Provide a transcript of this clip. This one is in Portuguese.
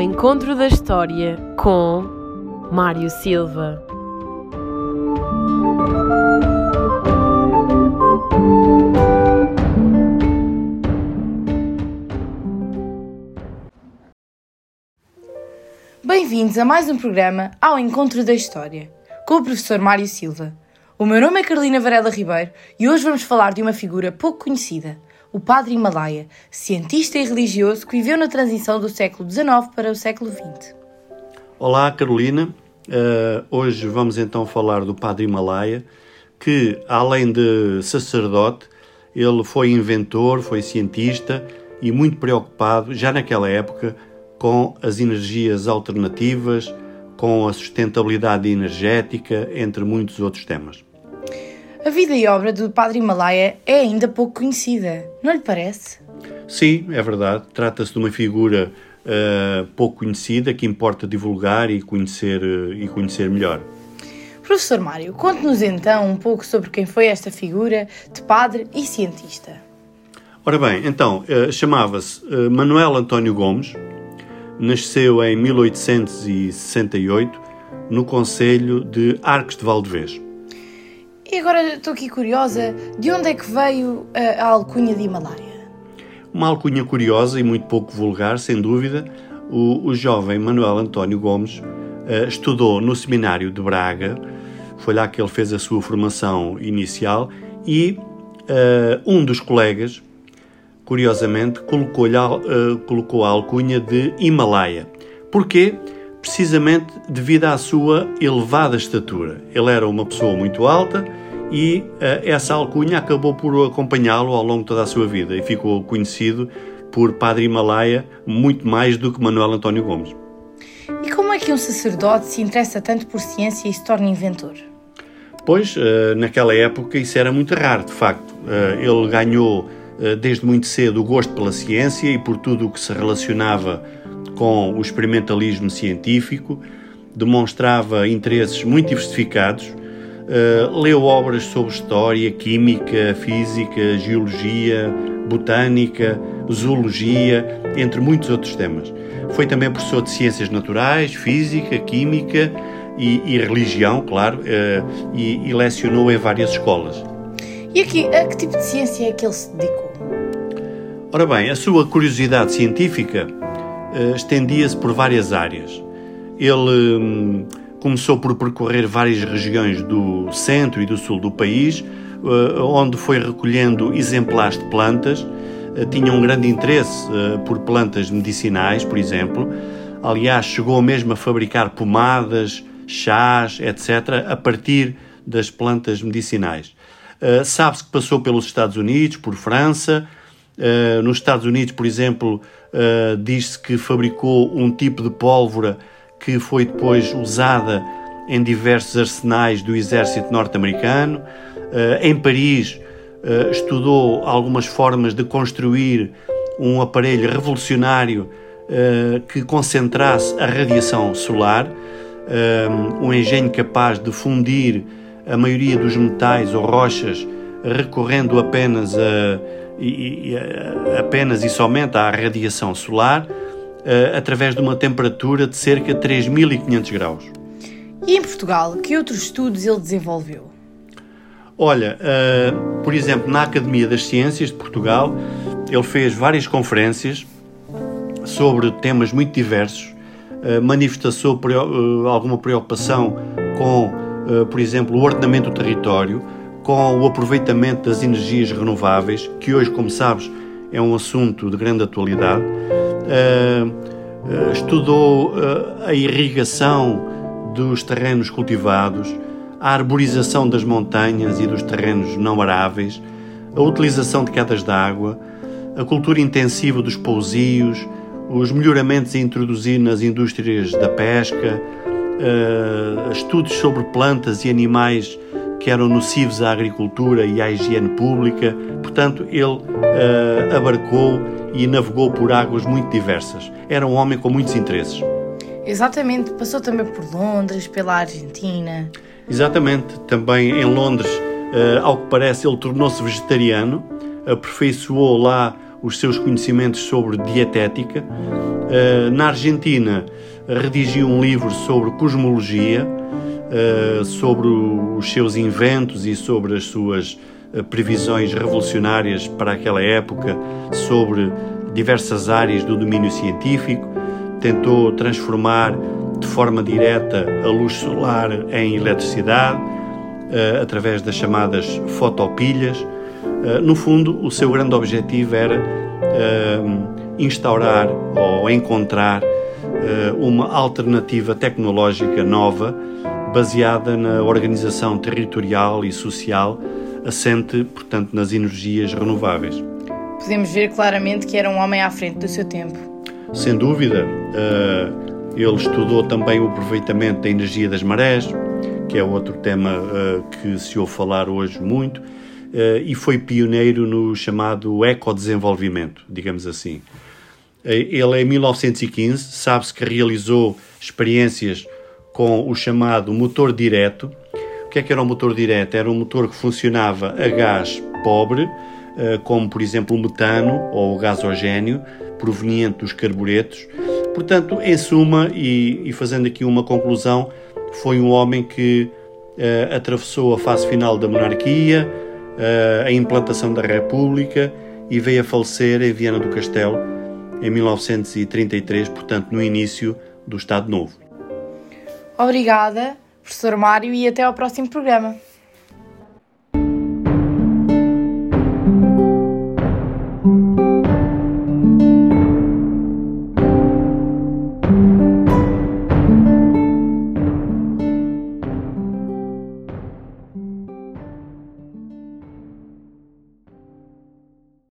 ao encontro da história com Mário Silva. Bem-vindos a mais um programa Ao Encontro da História, com o professor Mário Silva. O meu nome é Carolina Varela Ribeiro e hoje vamos falar de uma figura pouco conhecida, o Padre Himalaia, cientista e religioso que viveu na transição do século XIX para o século XX. Olá, Carolina. Uh, hoje vamos então falar do Padre Himalaia, que além de sacerdote, ele foi inventor, foi cientista e muito preocupado, já naquela época, com as energias alternativas, com a sustentabilidade energética, entre muitos outros temas. A vida e obra do Padre Himalaia é ainda pouco conhecida, não lhe parece? Sim, é verdade. Trata-se de uma figura uh, pouco conhecida que importa divulgar e conhecer, uh, e conhecer melhor. Professor Mário, conte-nos então um pouco sobre quem foi esta figura de padre e cientista. Ora bem, então, uh, chamava-se Manuel António Gomes, nasceu em 1868 no Conselho de Arcos de Valdevez. E agora estou aqui curiosa, de onde é que veio a, a alcunha de Himalaia? Uma alcunha curiosa e muito pouco vulgar, sem dúvida. O, o jovem Manuel António Gomes uh, estudou no Seminário de Braga, foi lá que ele fez a sua formação inicial e uh, um dos colegas curiosamente, colocou, uh, colocou a alcunha de Himalaia. Porquê? Precisamente devido à sua elevada estatura. Ele era uma pessoa muito alta e uh, essa alcunha acabou por acompanhá-lo ao longo de toda a sua vida e ficou conhecido por Padre Himalaia muito mais do que Manuel António Gomes. E como é que um sacerdote se interessa tanto por ciência e se torna inventor? Pois, uh, naquela época isso era muito raro, de facto. ele ganhou eh, desde muito cedo o gosto pela ciência e por tudo o que se relacionava com o experimentalismo científico, demonstrava interesses muito diversificados, uh, leu obras sobre história, química, física, geologia, botânica, zoologia, entre muitos outros temas. Foi também professor de ciências naturais, física, química e, e religião, claro, uh, e, e lecionou em várias escolas. E aqui, a que tipo de ciência é que ele se dedicou? Ora bem, a sua curiosidade científica uh, estendia-se por várias áreas. Ele um, começou por percorrer várias regiões do centro e do sul do país, uh, onde foi recolhendo exemplares de plantas. Uh, tinha um grande interesse por plantas medicinais, por exemplo. Aliás, chegou mesmo a fabricar pomadas, chás, etc., a partir das plantas medicinais. Sabe-se que passou pelos Estados Unidos, por França, nos Estados Unidos, por exemplo, diz-se que fabricou um tipo de pólvora que foi depois usada em diversos arsenais do exército norte-americano. Uh, em Paris, estudou algumas formas de construir um aparelho revolucionário que concentrasse a radiação solar, um engenho capaz de fundir a maioria dos metais ou rochas recorrendo apenas a eh, apenas e somente à radiação solar uh, através de uma temperatura de cerca de 3.500 graus. E em Portugal, que outros estudos ele desenvolveu? Olha, uh, por exemplo, na Academia das Ciências de Portugal, ele fez várias conferências sobre temas muito diversos, uh, manifestou alguma preocupação com, por exemplo, o ordenamento do território, com o aproveitamento das energias renováveis, que hoje, como sabes, é um assunto de grande atualidade. Uh, estudou uh, a irrigação dos terrenos cultivados, a arborização das montanhas e dos terrenos não aráveis, a utilização de quedas de água, a cultura intensiva dos pousios, os melhoramentos a introduzir nas indústrias da pesca, estudos sobre plantas e animais que eram nocivos à agricultura e à higiene pública. Portanto, ele uh, abarcou e navegou por águas muito diversas. Era um homem com muitos interesses. Exatamente, passou também por Londres, pela Argentina. Exatamente, também em Londres, uh, ao que parece, ele tornou-se vegetariano, aperfeiçoou lá os seus conhecimentos sobre dietética. Na Argentina, redigiu um livro sobre cosmologia, sobre os seus inventos e sobre as suas previsões revolucionárias para aquela época sobre diversas áreas do domínio científico, tentou transformar de forma direta a luz solar em eletricidade, uh, através das chamadas fotopilhas. Uh, no fundo, o seu grande objetivo era instaurar ou encontrar uma alternativa tecnológica nova baseada na organização territorial e social assente, portanto, nas energias renováveis. Podemos ver claramente que era um homem à frente do seu tempo. Sem dúvida, ele estudou também o aproveitamento da energia das marés, que é outro tema uh, que se ouve falar hoje muito, uh, e foi pioneiro no chamado ecodesenvolvimento, digamos assim. Ele, em 1915, sabe-se que realizou experiências com o chamado motor direto. Que é que era o motor direto? Era um motor que funcionava a gás pobre, como por exemplo o metano ou o gasogênio, proveniente dos carburetos. Portanto, em suma, e, e fazendo aqui uma conclusão, foi um homem que uh, atravessou a fase final da monarquia, uh, a implantação da República e veio a falecer em Viana do Castelo em 1933, portanto, no início do Estado Novo. Obrigada, professor Mário, e até ao próximo programa.